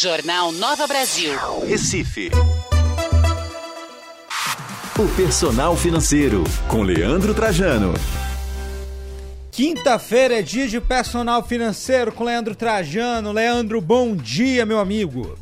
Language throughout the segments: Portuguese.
Jornal Nova Brasil. Recife. O Personal Financeiro, com Leandro Trajano. Quinta-feira é dia de personal financeiro com Leandro Trajano. Leandro, bom dia, meu amigo.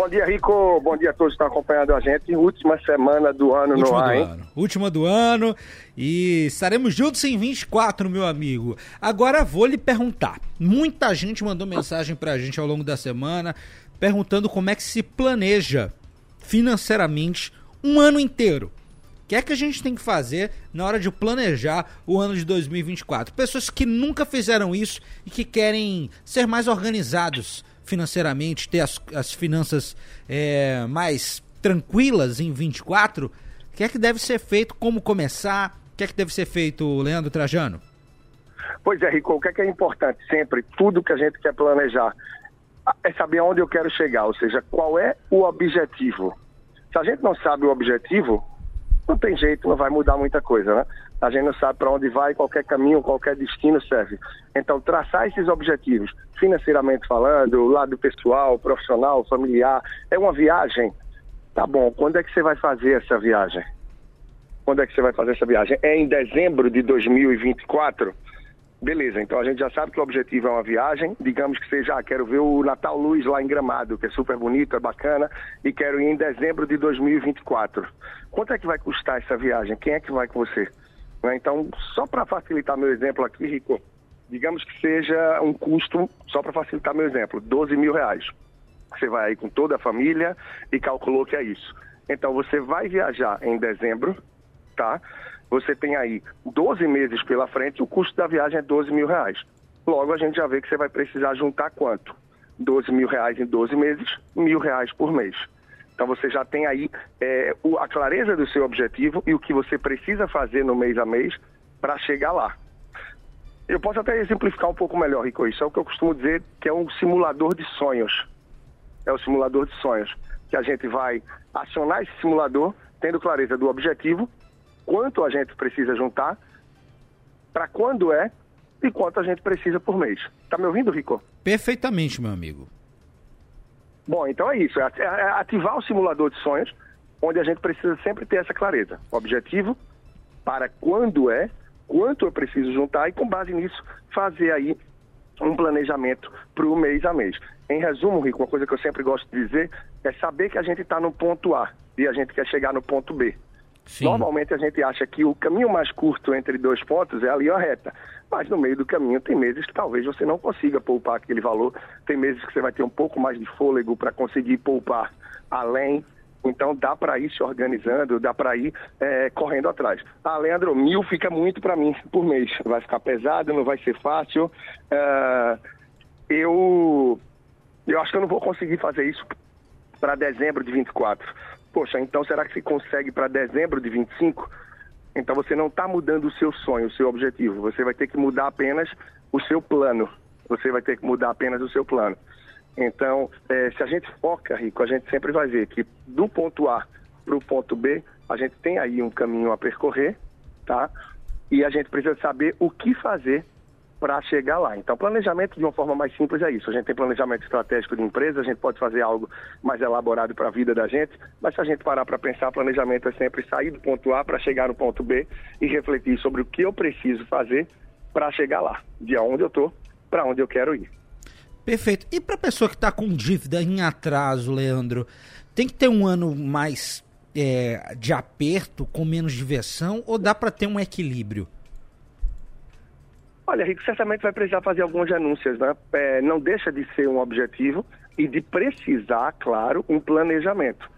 Bom dia, Rico. Bom dia a todos que estão acompanhando a gente. Última semana do ano Última no ar, do ano. Última do ano e estaremos juntos em 24, meu amigo. Agora vou lhe perguntar. Muita gente mandou mensagem pra gente ao longo da semana perguntando como é que se planeja financeiramente um ano inteiro. O que é que a gente tem que fazer na hora de planejar o ano de 2024? Pessoas que nunca fizeram isso e que querem ser mais organizados financeiramente, ter as, as finanças é, mais tranquilas em 24, o que é que deve ser feito? Como começar? O que é que deve ser feito, Leandro Trajano? Pois é, Rico, o que é, que é importante sempre, tudo que a gente quer planejar, é saber aonde eu quero chegar, ou seja, qual é o objetivo. Se a gente não sabe o objetivo, não tem jeito, não vai mudar muita coisa, né? A gente não sabe para onde vai, qualquer caminho, qualquer destino serve. Então, traçar esses objetivos, financeiramente falando, lado pessoal, profissional, familiar, é uma viagem. Tá bom, quando é que você vai fazer essa viagem? Quando é que você vai fazer essa viagem? É em dezembro de 2024? Beleza, então a gente já sabe que o objetivo é uma viagem, digamos que seja, ah, quero ver o Natal Luz lá em Gramado, que é super bonito, é bacana, e quero ir em dezembro de 2024. Quanto é que vai custar essa viagem? Quem é que vai com você? Né, Então, só para facilitar meu exemplo aqui, Rico, digamos que seja um custo, só para facilitar meu exemplo, 12 mil reais. Você vai aí com toda a família e calculou que é isso. Então, você vai viajar em dezembro, tá? Você tem aí 12 meses pela frente, o custo da viagem é 12 mil reais. Logo, a gente já vê que você vai precisar juntar quanto? 12 mil reais em 12 meses, mil reais por mês. Então você já tem aí é, o- a clareza do seu objetivo e o que você precisa fazer no mês a mês para chegar lá. Eu posso até exemplificar um pouco melhor, Rico. Isso é o que eu costumo dizer que é um simulador de sonhos. É o simulador de sonhos. Que a gente vai acionar esse simulador tendo clareza do objetivo, quanto a gente precisa juntar, para quando é e quanto a gente precisa por mês. Tá me ouvindo, Rico? Perfeitamente, meu amigo. Bom, então é isso. É at- é ativar o simulador de sonhos, onde a gente precisa sempre ter essa clareza. Objetivo, para quando é, quanto eu preciso juntar e com base nisso fazer aí um planejamento para o mês a mês. Em resumo, Rico, uma coisa que eu sempre gosto de dizer é saber que a gente está no ponto A e a gente quer chegar no ponto B. Sim. Normalmente a gente acha que o caminho mais curto entre dois pontos é a linha reta, mas no meio do caminho tem meses que talvez você não consiga poupar aquele valor, tem meses que você vai ter um pouco mais de fôlego para conseguir poupar além. Então dá para ir se organizando, dá para ir eh, correndo atrás. Ah, Leandro, mil fica muito para mim por mês. Vai ficar pesado, não vai ser fácil. Ah, eu, eu acho que eu não vou conseguir fazer isso para dezembro de 24. Poxa, então será que se consegue para dezembro de 25? Então você não está mudando o seu sonho, o seu objetivo. Você vai ter que mudar apenas o seu plano. Você vai ter que mudar apenas o seu plano. Então, eh, se a gente foca, Rico, a gente sempre vai ver que do ponto A para o ponto B, a gente tem aí um caminho a percorrer, tá? E a gente precisa saber o que fazer para chegar lá. Então, planejamento de uma forma mais simples é isso. A gente tem planejamento estratégico de empresa, a gente pode fazer algo mais elaborado para a vida da gente, mas se a gente parar para pensar, planejamento é sempre sair do ponto A para chegar no ponto B e refletir sobre o que eu preciso fazer para chegar lá, de onde eu estou para onde eu quero ir. Perfeito. E para pessoa que está com dívida em atraso, Leandro, tem que ter um ano mais é, de aperto, com menos diversão, ou dá para ter um equilíbrio? Olha, Rico, certamente vai precisar fazer algumas renúncias, né? É, não deixa de ser um objetivo e de precisar, claro, um planejamento.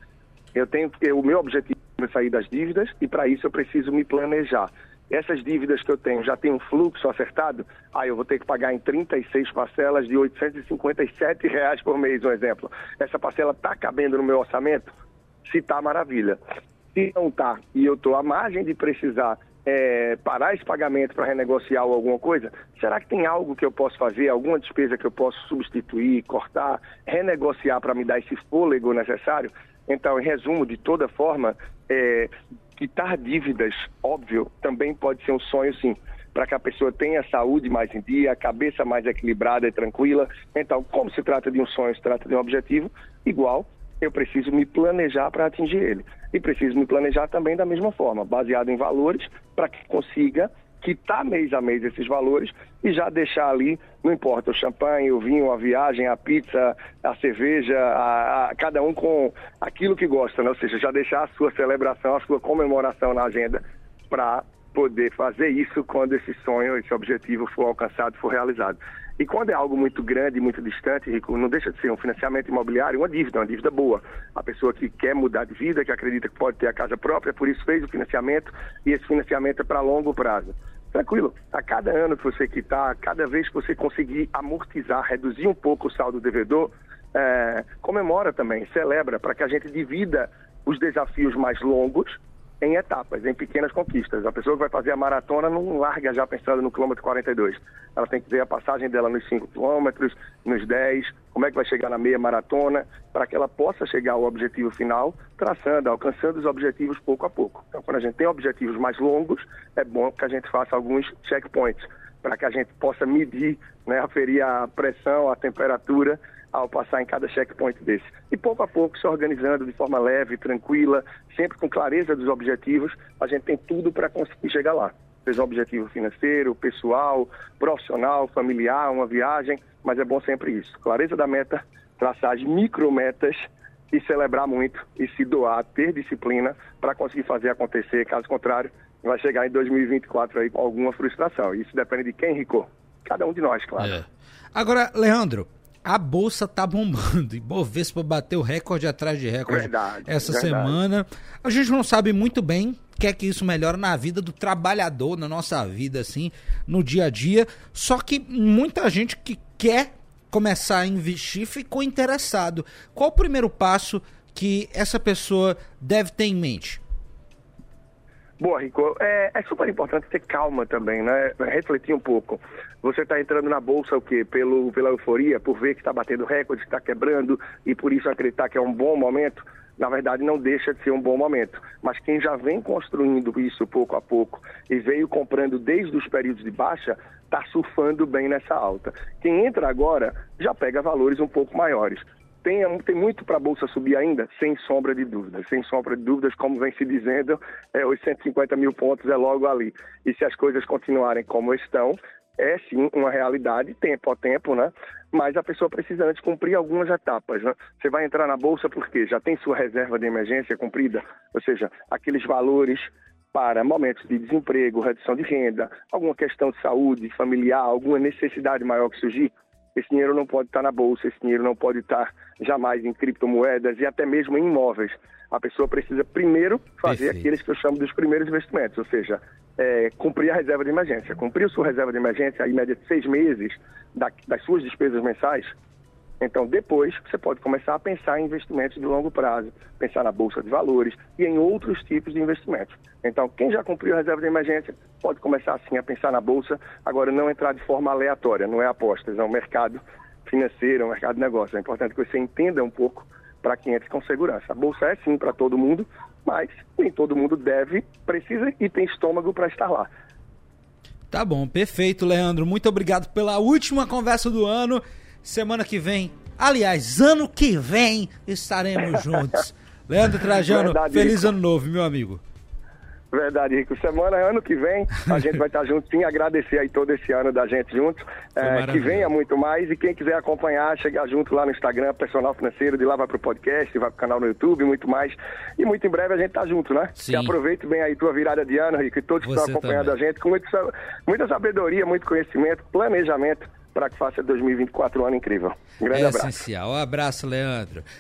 Eu tenho, eu, o meu objetivo é sair das dívidas e para isso eu preciso me planejar. Essas dívidas que eu tenho já tem um fluxo acertado, aí eu vou ter que pagar em 36 parcelas de 857 reais por mês, um exemplo. Essa parcela está cabendo no meu orçamento? Se está, maravilha. Se não está e eu estou à margem de precisar é, parar esse pagamento para renegociar alguma coisa, será que tem algo que eu posso fazer, alguma despesa que eu posso substituir, cortar, renegociar para me dar esse fôlego necessário? Então, em resumo, de toda forma, é, quitar dívidas, óbvio, também pode ser um sonho, sim. para que a pessoa tenha saúde mais em dia, a cabeça mais equilibrada e tranquila. Então, como se trata de um sonho, se trata de um objetivo, igual, eu preciso me planejar para atingir ele. E preciso me planejar também da mesma forma, baseado em valores, para que consiga quitar mês a mês esses valores e já deixar ali, não importa, o champanhe, o vinho, a viagem, a pizza, a cerveja, a, a, cada um com aquilo que gosta, né? ou seja, já deixar a sua celebração, a sua comemoração na agenda para poder fazer isso quando esse sonho, esse objetivo for alcançado, for realizado. E quando é algo muito grande, muito distante, Rico, não deixa de ser um financiamento imobiliário, uma dívida, uma dívida boa. A pessoa que quer mudar de vida, que acredita que pode ter a casa própria, por isso fez o financiamento, e esse financiamento é para longo prazo. Tranquilo, a cada ano que você quitar, cada vez que você conseguir amortizar, reduzir um pouco o saldo devedor, é, comemora também, celebra, para que a gente divida os desafios mais longos em etapas, em pequenas conquistas. A pessoa que vai fazer a maratona não larga já pensando no quilômetro 42. Ela tem que ver a passagem dela nos 5 quilômetros, nos 10, como é que vai chegar na meia maratona, para que ela possa chegar ao objetivo final, traçando, alcançando os objetivos pouco a pouco. Então, quando a gente tem objetivos mais longos, é bom que a gente faça alguns checkpoints, para que a gente possa medir, né, aferir a pressão, a temperatura ao passar em cada checkpoint desse. E pouco a pouco se organizando de forma leve, tranquila, sempre com clareza dos objetivos, a gente tem tudo para conseguir chegar lá. Seja um objetivo financeiro, pessoal, profissional, familiar, uma viagem, mas é bom sempre isso. Clareza da meta, traçar as micrometas e celebrar muito e se doar, ter disciplina para conseguir fazer acontecer. Caso contrário, vai chegar em 2024 aí com alguma frustração. Isso depende de quem, Rico? Cada um de nós, claro. É. Agora, Leandro, a bolsa tá bombando. E Bovespa bateu recorde atrás de recorde verdade, essa verdade. semana. A gente não sabe muito bem quer é que isso melhore na vida do trabalhador, na nossa vida, assim, no dia a dia. Só que muita gente que quer começar a investir ficou interessado. Qual o primeiro passo que essa pessoa deve ter em mente? Boa, Rico. É, é, super importante ter calma também, né? Refletir um pouco. Você está entrando na bolsa o quê? Pelo, pela euforia, por ver que está batendo recorde, está quebrando e por isso acreditar que é um bom momento. Na verdade, não deixa de ser um bom momento. Mas quem já vem construindo isso pouco a pouco e veio comprando desde os períodos de baixa, está surfando bem nessa alta. Quem entra agora já pega valores um pouco maiores. Tem, tem muito para a Bolsa subir ainda? Sem sombra de dúvidas. Sem sombra de dúvidas, como vem se dizendo, é, os 150 mil pontos é logo ali. E se as coisas continuarem como estão, é sim uma realidade, tempo a tempo, né? Mas a pessoa precisa antes cumprir algumas etapas, né? Você vai entrar na bolsa porque já tem sua reserva de emergência cumprida, ou seja, aqueles valores para momentos de desemprego, redução de renda, alguma questão de saúde familiar, alguma necessidade maior que surgir, esse dinheiro não pode estar na bolsa, esse dinheiro não pode estar jamais em criptomoedas e até mesmo em imóveis. A pessoa precisa primeiro fazer Perfeito. aqueles que eu chamo dos primeiros investimentos, ou seja, é, cumprir a reserva de emergência. Cumprir a sua reserva de emergência, em média de seis meses da, das suas despesas mensais, então, depois, você pode começar a pensar em investimentos de longo prazo, pensar na bolsa de valores e em outros tipos de investimentos. Então, quem já cumpriu a reserva de emergência pode começar assim a pensar na bolsa, agora não entrar de forma aleatória, não é apostas, é um mercado financeiro, é um mercado de negócio. É importante que você entenda um pouco para quem entre com segurança. A bolsa é sim para todo mundo, mas nem todo mundo deve, precisa e tem estômago para estar lá. Tá bom, perfeito, Leandro. Muito obrigado pela última conversa do ano. Semana que vem, aliás, ano que vem, estaremos juntos. Leandro Trajano, Verdade, feliz Rico. ano novo, meu amigo. Verdade, Rico. Semana, ano que vem, a gente vai estar junto, sim, agradecer aí todo esse ano da gente junto. É, que venha muito mais e quem quiser acompanhar, chegar junto lá no Instagram, Personal Financeiro, de lá vai pro podcast, vai pro canal no YouTube, muito mais. E muito em breve a gente tá junto, né? Sim. E aproveite bem aí tua virada de ano, Rico, e todos que estão acompanhando também. a gente, com muita sabedoria, muito conhecimento, planejamento para que faça 2024 um ano incrível. Um grande é abraço. essencial. Um abraço, Leandro.